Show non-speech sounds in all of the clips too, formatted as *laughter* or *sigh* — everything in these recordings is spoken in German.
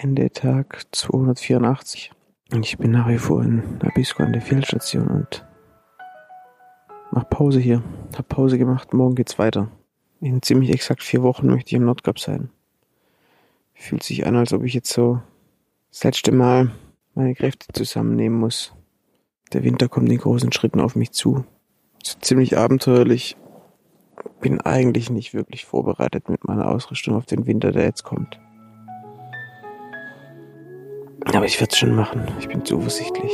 Ende Tag 284. Und ich bin nach wie vor in Abisko an der Feldstation und mach Pause hier. Hab Pause gemacht, morgen geht's weiter. In ziemlich exakt vier Wochen möchte ich im Nordkap sein. Fühlt sich an, als ob ich jetzt so das letzte Mal meine Kräfte zusammennehmen muss. Der Winter kommt in großen Schritten auf mich zu. Ist ziemlich abenteuerlich. Bin eigentlich nicht wirklich vorbereitet mit meiner Ausrüstung auf den Winter, der jetzt kommt. Aber ich werde es schon machen. Ich bin zuversichtlich.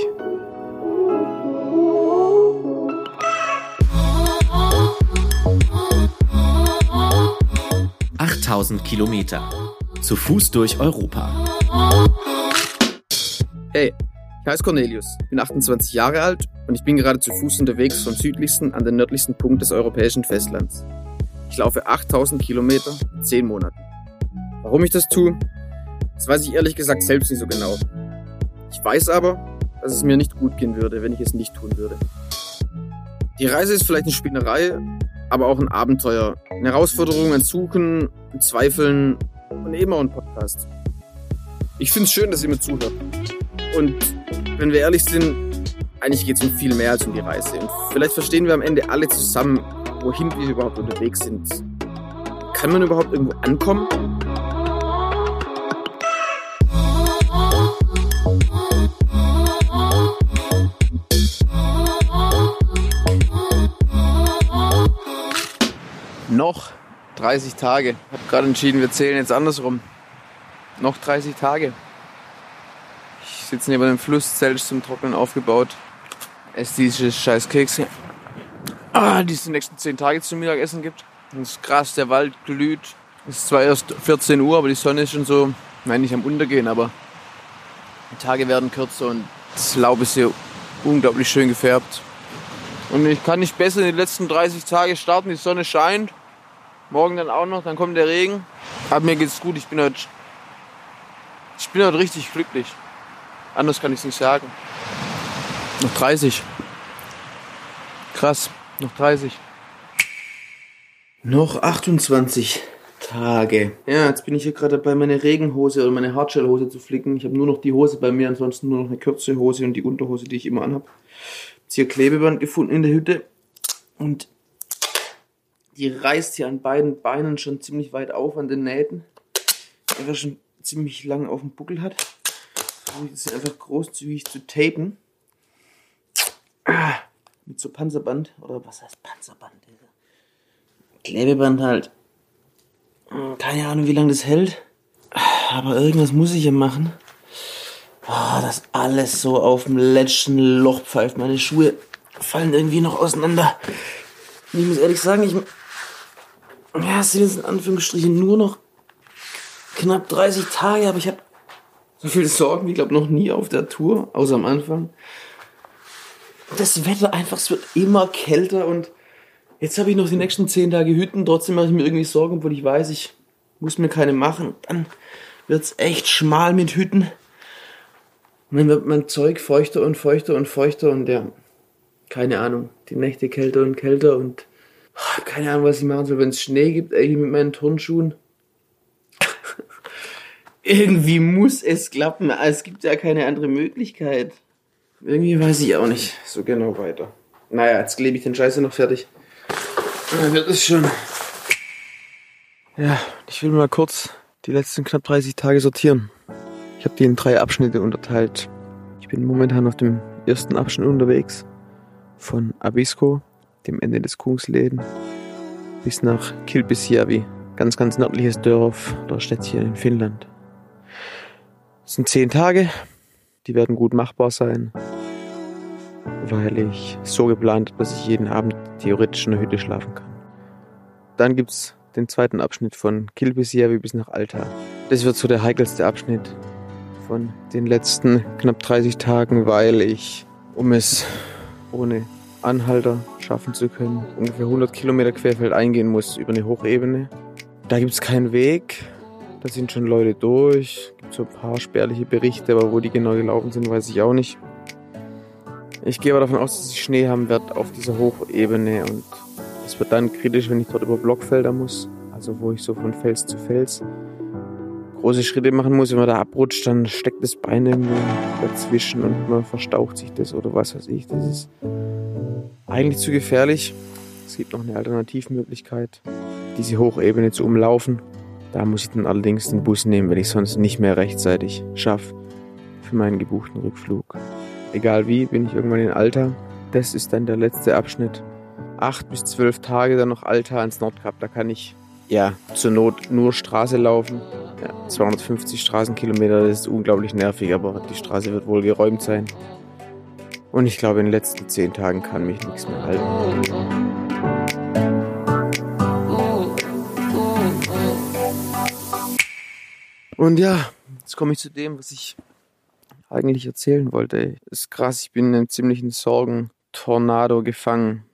Achttausend Kilometer. Zu Fuß durch Europa. Hey, ich heiße Cornelius, bin 28 Jahre alt und ich bin gerade zu Fuß unterwegs vom südlichsten an den nördlichsten Punkt des europäischen Festlands. Ich laufe 8000 Kilometer in 10 Monaten. Warum ich das tue, das weiß ich ehrlich gesagt selbst nicht so genau. Ich weiß aber, dass es mir nicht gut gehen würde, wenn ich es nicht tun würde. Die Reise ist vielleicht eine Spinnerei, aber auch ein Abenteuer. Eine Herausforderung, ein Suchen, ein Zweifeln und eben auch ein Podcast. Ich finde es schön, dass ihr mir zuhört. Und wenn wir ehrlich sind, eigentlich geht es um viel mehr als um die Reise. Und vielleicht verstehen wir am Ende alle zusammen, wohin wir überhaupt unterwegs sind. Kann man überhaupt irgendwo ankommen? Noch 30 Tage. Ich habe gerade entschieden, wir zählen jetzt andersrum. Noch 30 Tage. Ich sitze neben dem Fluss, Zelt zum Trocknen aufgebaut. Esse diese scheiß Kekse. Ah, die es die nächsten 10 Tage zum Mittagessen gibt. Das ist krass, der Wald glüht. Es ist zwar erst 14 Uhr, aber die Sonne ist schon so, nein, nicht am Untergehen, aber die Tage werden kürzer und das Laub ist hier unglaublich schön gefärbt. Und ich kann nicht besser in die letzten 30 Tage starten, die Sonne scheint. Morgen dann auch noch, dann kommt der Regen. Aber mir geht's gut, ich bin heute, ich bin heute richtig glücklich. Anders kann ich es nicht sagen. Noch 30. Krass, noch 30. Noch 28 Tage. Ja, jetzt bin ich hier gerade dabei, meine Regenhose oder meine Hardshell-Hose zu flicken. Ich habe nur noch die Hose bei mir, ansonsten nur noch eine kürzere Hose und die Unterhose, die ich immer anhab. Jetzt hier Klebeband gefunden in der Hütte und die reißt hier an beiden Beinen schon ziemlich weit auf an den Nähten. War schon ziemlich lang auf dem Buckel hat. Versuche ich das hier einfach großzügig zu tapen. Mit so Panzerband. Oder was heißt Panzerband? Klebeband halt. Keine Ahnung, wie lange das hält. Aber irgendwas muss ich ja machen. Ah, das alles so auf dem letzten Loch pfeift. Meine Schuhe fallen irgendwie noch auseinander. Und ich muss ehrlich sagen, ich. Ja, es sind jetzt in Anführungsstrichen nur noch knapp 30 Tage, aber ich habe so viele Sorgen, wie ich glaube noch nie auf der Tour, außer am Anfang. Das Wetter einfach, es wird immer kälter und jetzt habe ich noch die nächsten 10 Tage Hütten, trotzdem mache ich mir irgendwie Sorgen, obwohl ich weiß, ich muss mir keine machen. Dann wird's echt schmal mit Hütten. Und dann wird mein Zeug feuchter und feuchter und feuchter und ja, keine Ahnung, die Nächte kälter und kälter und keine Ahnung, was ich machen soll, wenn es Schnee gibt, ey, mit meinen Turnschuhen. *laughs* Irgendwie muss es klappen, es gibt ja keine andere Möglichkeit. Irgendwie weiß ich auch nicht so genau weiter. Naja, jetzt klebe ich den Scheiße noch fertig. Dann wird es schon. Ja, ich will mal kurz die letzten knapp 30 Tage sortieren. Ich habe die in drei Abschnitte unterteilt. Ich bin momentan auf dem ersten Abschnitt unterwegs. Von Abisko, dem Ende des Kungsläden, bis nach Kilpisjärvi, ganz, ganz nördliches Dorf oder Städtchen in Finnland. Es sind zehn Tage, die werden gut machbar sein, weil ich so geplant habe, dass ich jeden Abend theoretisch in der Hütte schlafen kann. Dann gibt's den zweiten Abschnitt von Kilpisjärvi bis nach Alta. Das wird so der heikelste Abschnitt von den letzten knapp 30 Tagen, weil ich, um es ohne Anhalter schaffen zu können, ungefähr 100 Kilometer querfeld eingehen muss über eine Hochebene. Da gibt's keinen Weg, da sind schon Leute durch, gibt so ein paar spärliche Berichte, aber wo die genau gelaufen sind, weiß ich auch nicht. Ich gehe aber davon aus, dass ich Schnee haben werde auf dieser Hochebene und es wird dann kritisch, wenn ich dort über Blockfelder muss, also wo ich so von Fels zu Fels große Schritte machen muss, wenn man da abrutscht, dann steckt das Bein irgendwo dazwischen und man verstaucht sich das oder was weiß ich. Das ist eigentlich zu gefährlich. Es gibt noch eine Alternativmöglichkeit, diese Hochebene zu umlaufen. Da muss ich dann allerdings den Bus nehmen, wenn ich sonst nicht mehr rechtzeitig schaffe für meinen gebuchten Rückflug. Egal wie, bin ich irgendwann in Alter. Das ist dann der letzte Abschnitt. Acht bis zwölf Tage dann noch Alter ans Nordkap. Da kann ich ja zur Not nur Straße laufen. Ja, 250 Straßenkilometer, das ist unglaublich nervig, aber die Straße wird wohl geräumt sein. Und ich glaube, in den letzten zehn Tagen kann mich nichts mehr halten. Und ja, jetzt komme ich zu dem, was ich eigentlich erzählen wollte. Es ist krass, ich bin in einem ziemlichen Sorgen-Tornado gefangen.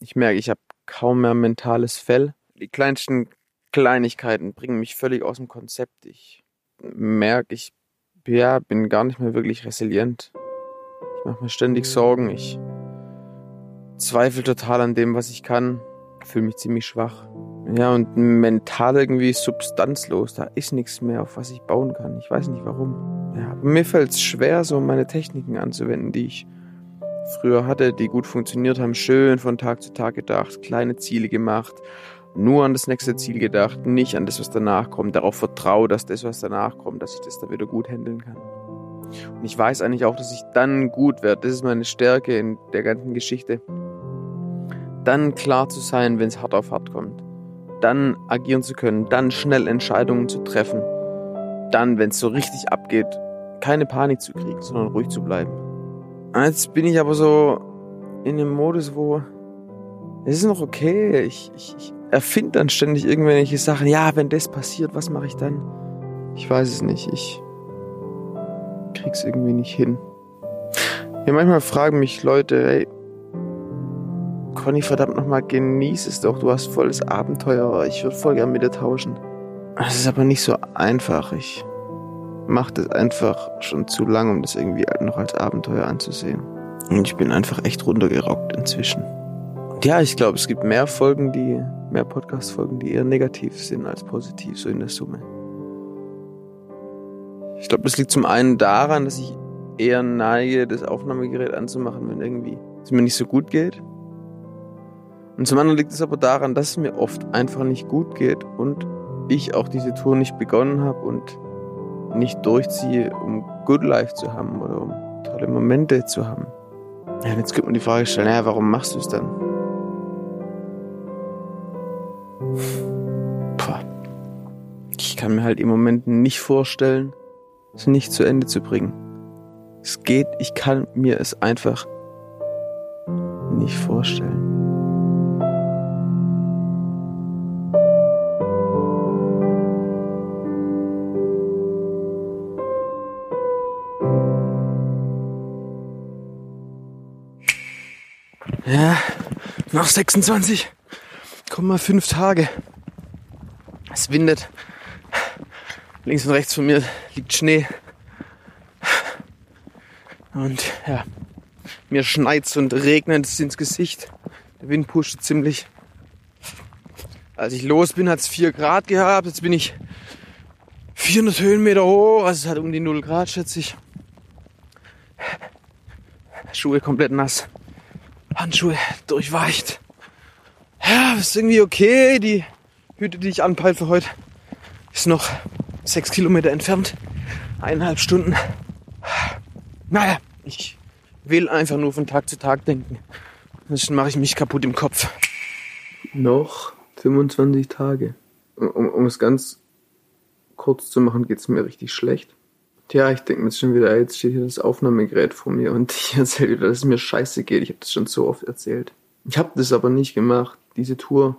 Ich merke, ich habe kaum mehr mentales Fell. Die kleinsten Kleinigkeiten bringen mich völlig aus dem Konzept. Ich merke, ich ja, bin gar nicht mehr wirklich resilient. Mache mir ständig Sorgen. Ich zweifle total an dem, was ich kann. Fühle mich ziemlich schwach. Ja, und mental irgendwie substanzlos. Da ist nichts mehr, auf was ich bauen kann. Ich weiß nicht warum. Ja, mir fällt es schwer, so meine Techniken anzuwenden, die ich früher hatte, die gut funktioniert haben. Schön von Tag zu Tag gedacht, kleine Ziele gemacht, nur an das nächste Ziel gedacht, nicht an das, was danach kommt. Darauf vertraue, dass das, was danach kommt, dass ich das dann wieder gut handeln kann. Und ich weiß eigentlich auch, dass ich dann gut werde. Das ist meine Stärke in der ganzen Geschichte. Dann klar zu sein, wenn es hart auf hart kommt. Dann agieren zu können, dann schnell Entscheidungen zu treffen. Dann, wenn es so richtig abgeht, keine Panik zu kriegen, sondern ruhig zu bleiben. Jetzt bin ich aber so in dem Modus, wo es ist noch okay. Ich, ich, ich erfinde dann ständig irgendwelche Sachen. Ja, wenn das passiert, was mache ich dann? Ich weiß es nicht. Ich krieg's irgendwie nicht hin. Ja, manchmal fragen mich Leute, ey, Conny, verdammt nochmal, genieß es doch. Du hast volles Abenteuer. Ich würde voll gern mit dir tauschen. Das ist aber nicht so einfach. Ich mache das einfach schon zu lang, um das irgendwie noch als Abenteuer anzusehen. Und ich bin einfach echt runtergerockt inzwischen. Und ja, ich glaube, es gibt mehr Folgen, die, mehr Podcast-Folgen, die eher negativ sind als positiv, so in der Summe. Ich glaube, das liegt zum einen daran, dass ich eher neige, das Aufnahmegerät anzumachen, wenn irgendwie es mir nicht so gut geht. Und zum anderen liegt es aber daran, dass es mir oft einfach nicht gut geht und ich auch diese Tour nicht begonnen habe und nicht durchziehe, um Good Life zu haben oder um tolle Momente zu haben. Ja, und jetzt könnte man die Frage stellen, naja, warum machst du es dann? Puh. Ich kann mir halt im Moment nicht vorstellen, es nicht zu Ende zu bringen. Es geht, ich kann mir es einfach nicht vorstellen. Ja, noch 26,5 Tage. Es windet. Links und rechts von mir liegt Schnee. Und ja, mir schneit's und regnet es ins Gesicht. Der Wind pusht ziemlich. Als ich los bin, hat's 4 Grad gehabt. Jetzt bin ich 400 Höhenmeter hoch. Also es hat um die 0 Grad, schätze ich. Schuhe komplett nass. Handschuhe durchweicht. Ja, ist irgendwie okay. Die Hüte, die ich anpeile für heute, ist noch sechs Kilometer entfernt. Eineinhalb Stunden. Naja, ich will einfach nur von Tag zu Tag denken. Sonst mache ich mich kaputt im Kopf. Noch 25 Tage. Um, um es ganz kurz zu machen, geht es mir richtig schlecht. Tja, ich denke mir jetzt schon wieder, jetzt steht hier das Aufnahmegerät vor mir und *laughs* ich erzähle wieder, dass es mir scheiße geht. Ich habe das schon so oft erzählt. Ich habe das aber nicht gemacht, diese Tour,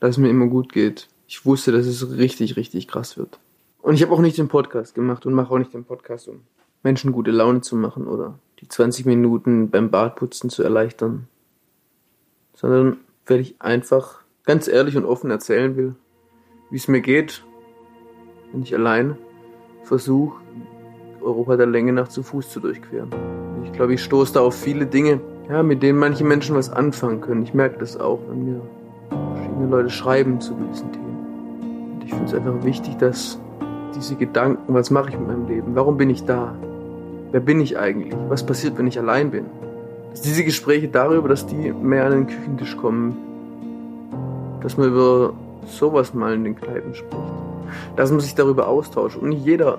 dass es mir immer gut geht. Ich wusste, dass es richtig, richtig krass wird. Und ich habe auch nicht den Podcast gemacht und mache auch nicht den Podcast, um Menschen gute Laune zu machen oder die 20 Minuten beim Badputzen zu erleichtern. Sondern weil ich einfach ganz ehrlich und offen erzählen will, wie es mir geht, wenn ich allein versuche, Europa der Länge nach zu Fuß zu durchqueren. Ich glaube, ich stoße da auf viele Dinge, ja, mit denen manche Menschen was anfangen können. Ich merke das auch, wenn mir verschiedene Leute schreiben zu gewissen Themen. Und ich finde es einfach wichtig, dass diese Gedanken, was mache ich mit meinem Leben? Warum bin ich da? Wer bin ich eigentlich? Was passiert, wenn ich allein bin? Dass diese Gespräche darüber, dass die mehr an den Küchentisch kommen, dass man über sowas mal in den Kneipen spricht, dass man sich darüber austauscht und nicht jeder,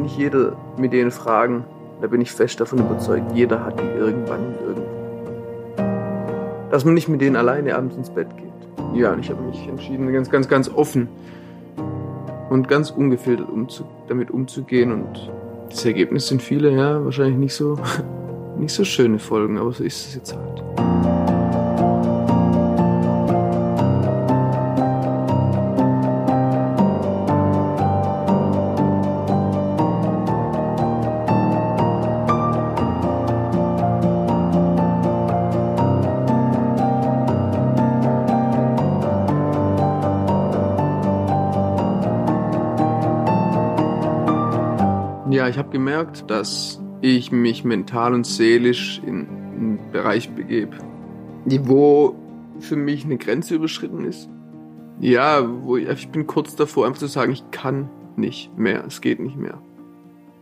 nicht jeder mit den Fragen, da bin ich fest davon überzeugt, jeder hat die irgendwann irgendwo. Dass man nicht mit denen alleine abends ins Bett geht. Ja, und ich habe mich entschieden, ganz, ganz, ganz offen und ganz ungefiltert umzu damit umzugehen. Und das Ergebnis sind viele, ja, wahrscheinlich nicht so, *laughs* nicht so schöne Folgen, aber so ist es jetzt halt. Ich habe gemerkt, dass ich mich mental und seelisch in einen Bereich begebe, wo für mich eine Grenze überschritten ist. Ja, wo ich, ich bin kurz davor, einfach zu sagen, ich kann nicht mehr, es geht nicht mehr.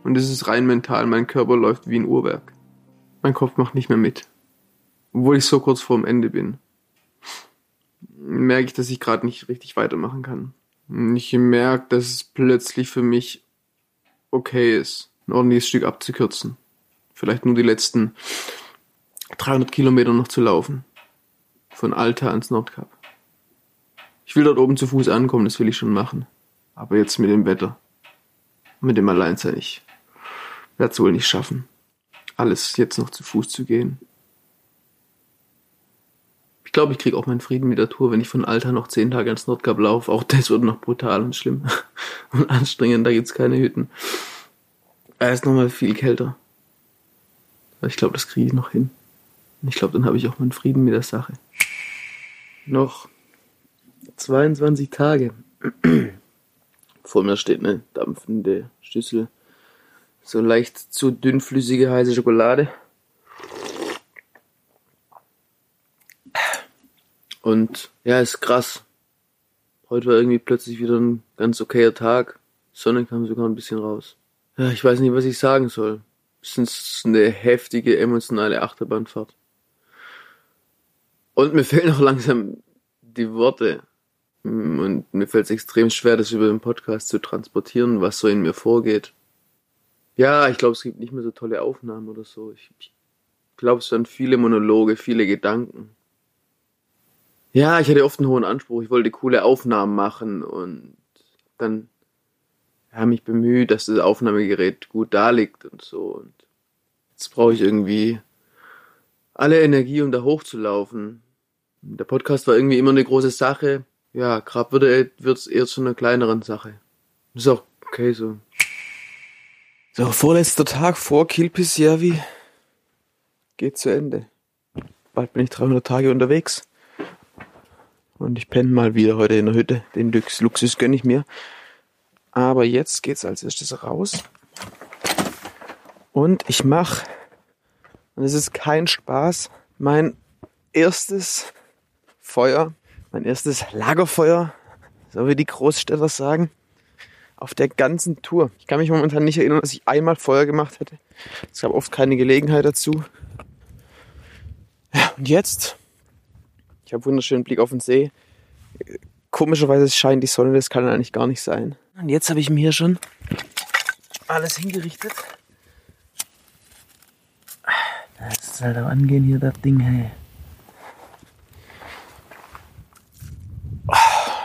Und es ist rein mental, mein Körper läuft wie ein Uhrwerk. Mein Kopf macht nicht mehr mit. Obwohl ich so kurz vorm Ende bin, merke ich, dass ich gerade nicht richtig weitermachen kann. Und ich merke, dass es plötzlich für mich okay ist, ein ordentliches Stück abzukürzen. Vielleicht nur die letzten 300 Kilometer noch zu laufen. Von Alta ans Nordkap. Ich will dort oben zu Fuß ankommen, das will ich schon machen. Aber jetzt mit dem Wetter, mit dem Alleinsein, ich werde es wohl nicht schaffen, alles jetzt noch zu Fuß zu gehen. Ich glaube, ich kriege auch meinen Frieden mit der Tour, wenn ich von Alta noch zehn Tage ans Nordkap laufe. Auch das wird noch brutal und schlimm *laughs* und anstrengend, da gibt's keine Hütten. Er ist nochmal viel kälter. Aber ich glaube, das kriege ich noch hin. Und ich glaube, dann habe ich auch meinen Frieden mit der Sache. Noch 22 Tage. *clears throat* Vor mir steht eine dampfende Schüssel. So leicht zu dünnflüssige heiße Schokolade. Und ja, ist krass. Heute war irgendwie plötzlich wieder ein ganz okayer Tag. Sonne kam sogar ein bisschen raus. Ja, ich weiß nicht, was ich sagen soll. Es ist eine heftige emotionale Achterbahnfahrt. Und mir fehlen auch langsam die Worte. Und mir fällt es extrem schwer, das über den Podcast zu transportieren, was so in mir vorgeht. Ja, ich glaube, es gibt nicht mehr so tolle Aufnahmen oder so. Ich, ich glaube, es waren viele Monologe, viele Gedanken. Ja, ich hatte oft einen hohen Anspruch. Ich wollte coole Aufnahmen machen und dann ja, mich bemüht, dass das Aufnahmegerät gut da liegt und so. Und jetzt brauche ich irgendwie alle Energie, um da hochzulaufen. Der Podcast war irgendwie immer eine große Sache. Ja, gerade wird es eher zu einer kleineren Sache. Ist auch okay so. So, vorletzter Tag vor Kilpisjärvi geht zu Ende. Bald bin ich 300 Tage unterwegs. Und ich penne mal wieder heute in der Hütte. Den Luxus gönne ich mir. Aber jetzt geht's als erstes raus. Und ich mache, und es ist kein Spaß, mein erstes Feuer, mein erstes Lagerfeuer, so wie die Großstädter sagen, auf der ganzen Tour. Ich kann mich momentan nicht erinnern, dass ich einmal Feuer gemacht hätte. Es gab oft keine Gelegenheit dazu. Ja, und jetzt, ich habe wunderschönen Blick auf den See. Komischerweise scheint die Sonne, das kann eigentlich gar nicht sein. Und jetzt habe ich mir schon alles hingerichtet. Das soll da angehen hier, das Ding, hey.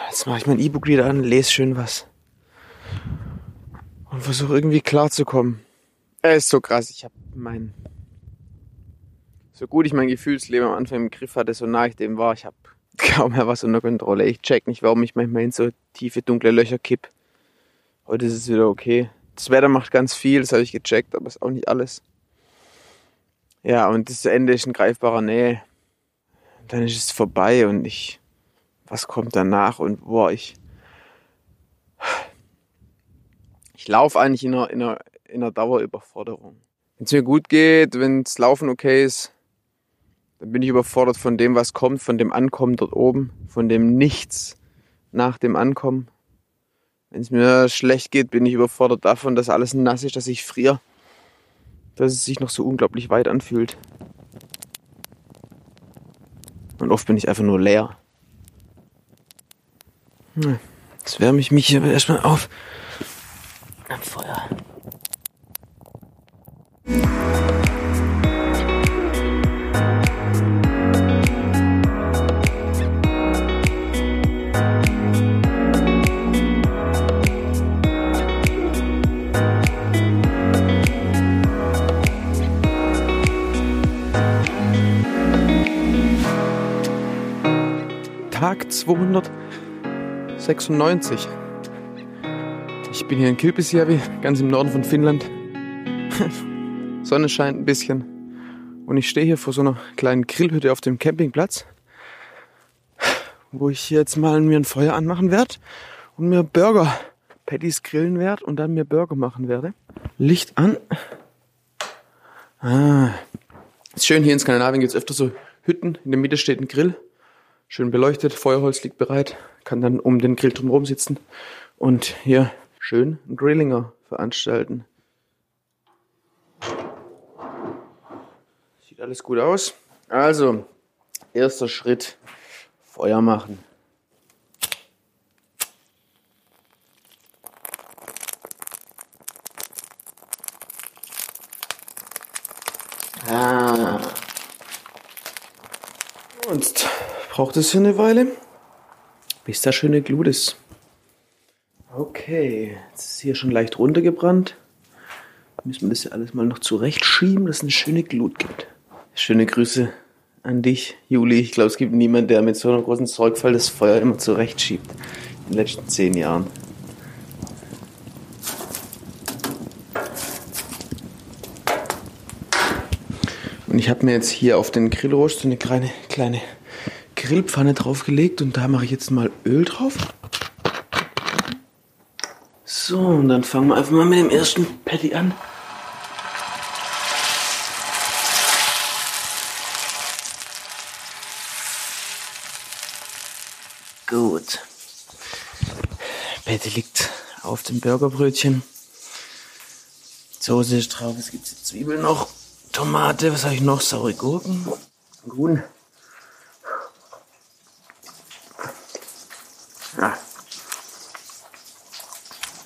Jetzt mache ich mein E-Book wieder an, lese schön was. Und versuche irgendwie klarzukommen. Er ist so krass. Ich habe mein. So gut ich mein Gefühlsleben am Anfang im Griff hatte, so nah ich dem war, ich habe *laughs* kaum mehr was unter Kontrolle. Ich check nicht, warum ich manchmal in so tiefe, dunkle Löcher kipp. Heute ist es wieder okay. Das Wetter macht ganz viel, das habe ich gecheckt, aber ist auch nicht alles. Ja, und das Ende ist in greifbarer Nähe. Dann ist es vorbei und ich. Was kommt danach? Und boah, ich. Ich laufe eigentlich in einer, in, einer, in einer Dauerüberforderung. Wenn es mir gut geht, wenn das Laufen okay ist, dann bin ich überfordert von dem, was kommt, von dem Ankommen dort oben, von dem Nichts nach dem Ankommen Wenn es mir schlecht geht, bin ich überfordert davon, dass alles nass ist, dass ich friere. Dass es sich noch so unglaublich weit anfühlt. Und oft bin ich einfach nur leer. Jetzt wärme ich mich hier erstmal auf. Am Feuer. 296. Ich bin hier in Kilpisjärvi, ganz im Norden von Finnland. *laughs* Sonne scheint ein bisschen. Und ich stehe hier vor so einer kleinen Grillhütte auf dem Campingplatz, wo ich jetzt mal mir ein Feuer anmachen werde und mir Burger Patties grillen werde und dann mir Burger machen werde. Licht an. Ah. Ist schön, hier in Skandinavien gibt es öfter so Hütten. In der Mitte steht ein Grill. Schön beleuchtet, Feuerholz liegt bereit. Kann dann um den Grill drumherum sitzen und hier schön einen Grillinger veranstalten. Sieht alles gut aus. Also, erster Schritt, Feuer machen. Ah. Und braucht es hier eine Weile, bis da schöne Glut ist. Okay, jetzt ist hier schon leicht runtergebrannt. Müssen wir das ja alles mal noch zurechtschieben, dass es eine schöne Glut gibt. Schöne Grüße an dich, Juli. Ich glaube, es gibt niemanden, der mit so einer großen Sorgfalt das Feuer immer zurechtschiebt. In den letzten zehn Jahren. Und ich habe mir jetzt hier auf den Grillrost so eine kleine, kleine Grillpfanne draufgelegt und da mache ich jetzt mal Öl drauf. So, und dann fangen wir einfach mal mit dem ersten Patty an. Gut. Patty liegt auf dem Burgerbrötchen. Soße ist drauf, es gibt Zwiebeln noch, Tomate, was habe ich noch? Saure Gurken, Grün.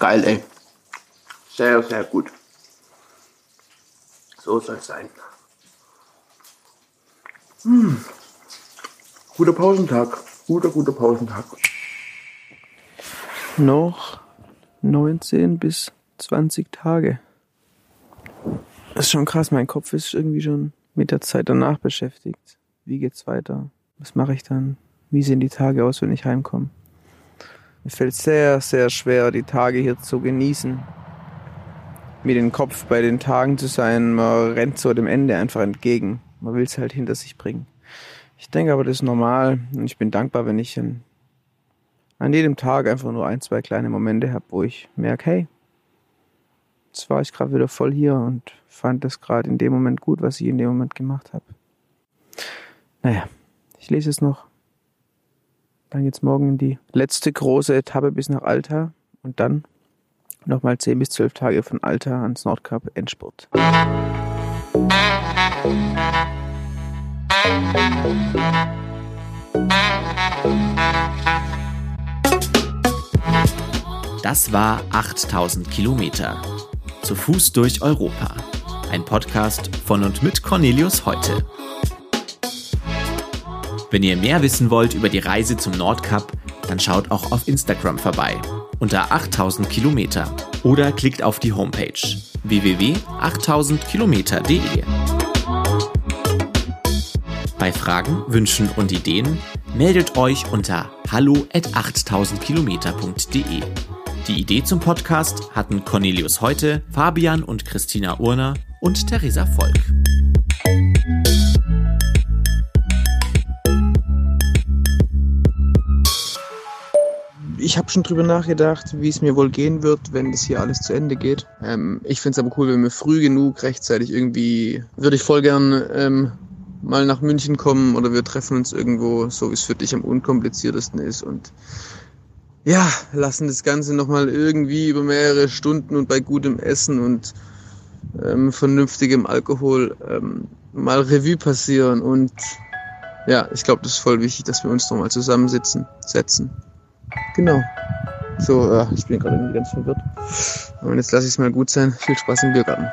Geil, ey. Sehr, sehr gut. So soll es sein. Hm. Guter Pausentag. Guter, guter Pausentag. Noch 19 bis 20 Tage. Das ist schon krass. Mein Kopf ist irgendwie schon mit der Zeit danach beschäftigt. Wie geht's weiter? Was mache ich dann? Wie sehen die Tage aus, wenn ich heimkomme? Mir fällt sehr, sehr schwer, die Tage hier zu genießen. Mit dem Kopf bei den Tagen zu sein, man rennt so dem Ende einfach entgegen. Man will es halt hinter sich bringen. Ich denke aber, das ist normal und ich bin dankbar, wenn ich an, an jedem Tag einfach nur ein, zwei kleine Momente habe, wo ich merke, hey, jetzt war ich gerade wieder voll hier und fand das gerade in dem Moment gut, was ich in dem Moment gemacht habe. Naja, ich lese es noch. Dann geht's morgen in die letzte große Etappe bis nach Alta und dann nochmal 10 bis 12 Tage von Alta ans Nordkap Endspurt. Das war 8000 Kilometer. Zu Fuß durch Europa. Ein Podcast von und mit Cornelius Heute. Wenn ihr mehr wissen wollt über die Reise zum Nordkap, dann schaut auch auf Instagram vorbei unter 8000 Kilometer oder klickt auf die Homepage www.8000kilometer.de. Bei Fragen, Wünschen und Ideen meldet euch unter hallo at 8000kilometer.de. Die Idee zum Podcast hatten Cornelius Heute, Fabian und Christina Urner und Theresa Volk. Ich habe schon drüber nachgedacht, wie es mir wohl gehen wird, wenn das hier alles zu Ende geht. Ähm, ich finde es aber cool, wenn wir früh genug rechtzeitig irgendwie, würde ich voll gern ähm, mal nach München kommen oder wir treffen uns irgendwo, so wie es für dich am unkompliziertesten ist und ja, lassen das Ganze nochmal irgendwie über mehrere Stunden und bei gutem Essen und ähm, vernünftigem Alkohol ähm, mal Revue passieren. Und ja, ich glaube, das ist voll wichtig, dass wir uns nochmal zusammensitzen, setzen. Genau. So, äh, ich bin gerade irgendwie ganz verwirrt. Und jetzt lasse ich es mal gut sein. Viel Spaß im Biergarten.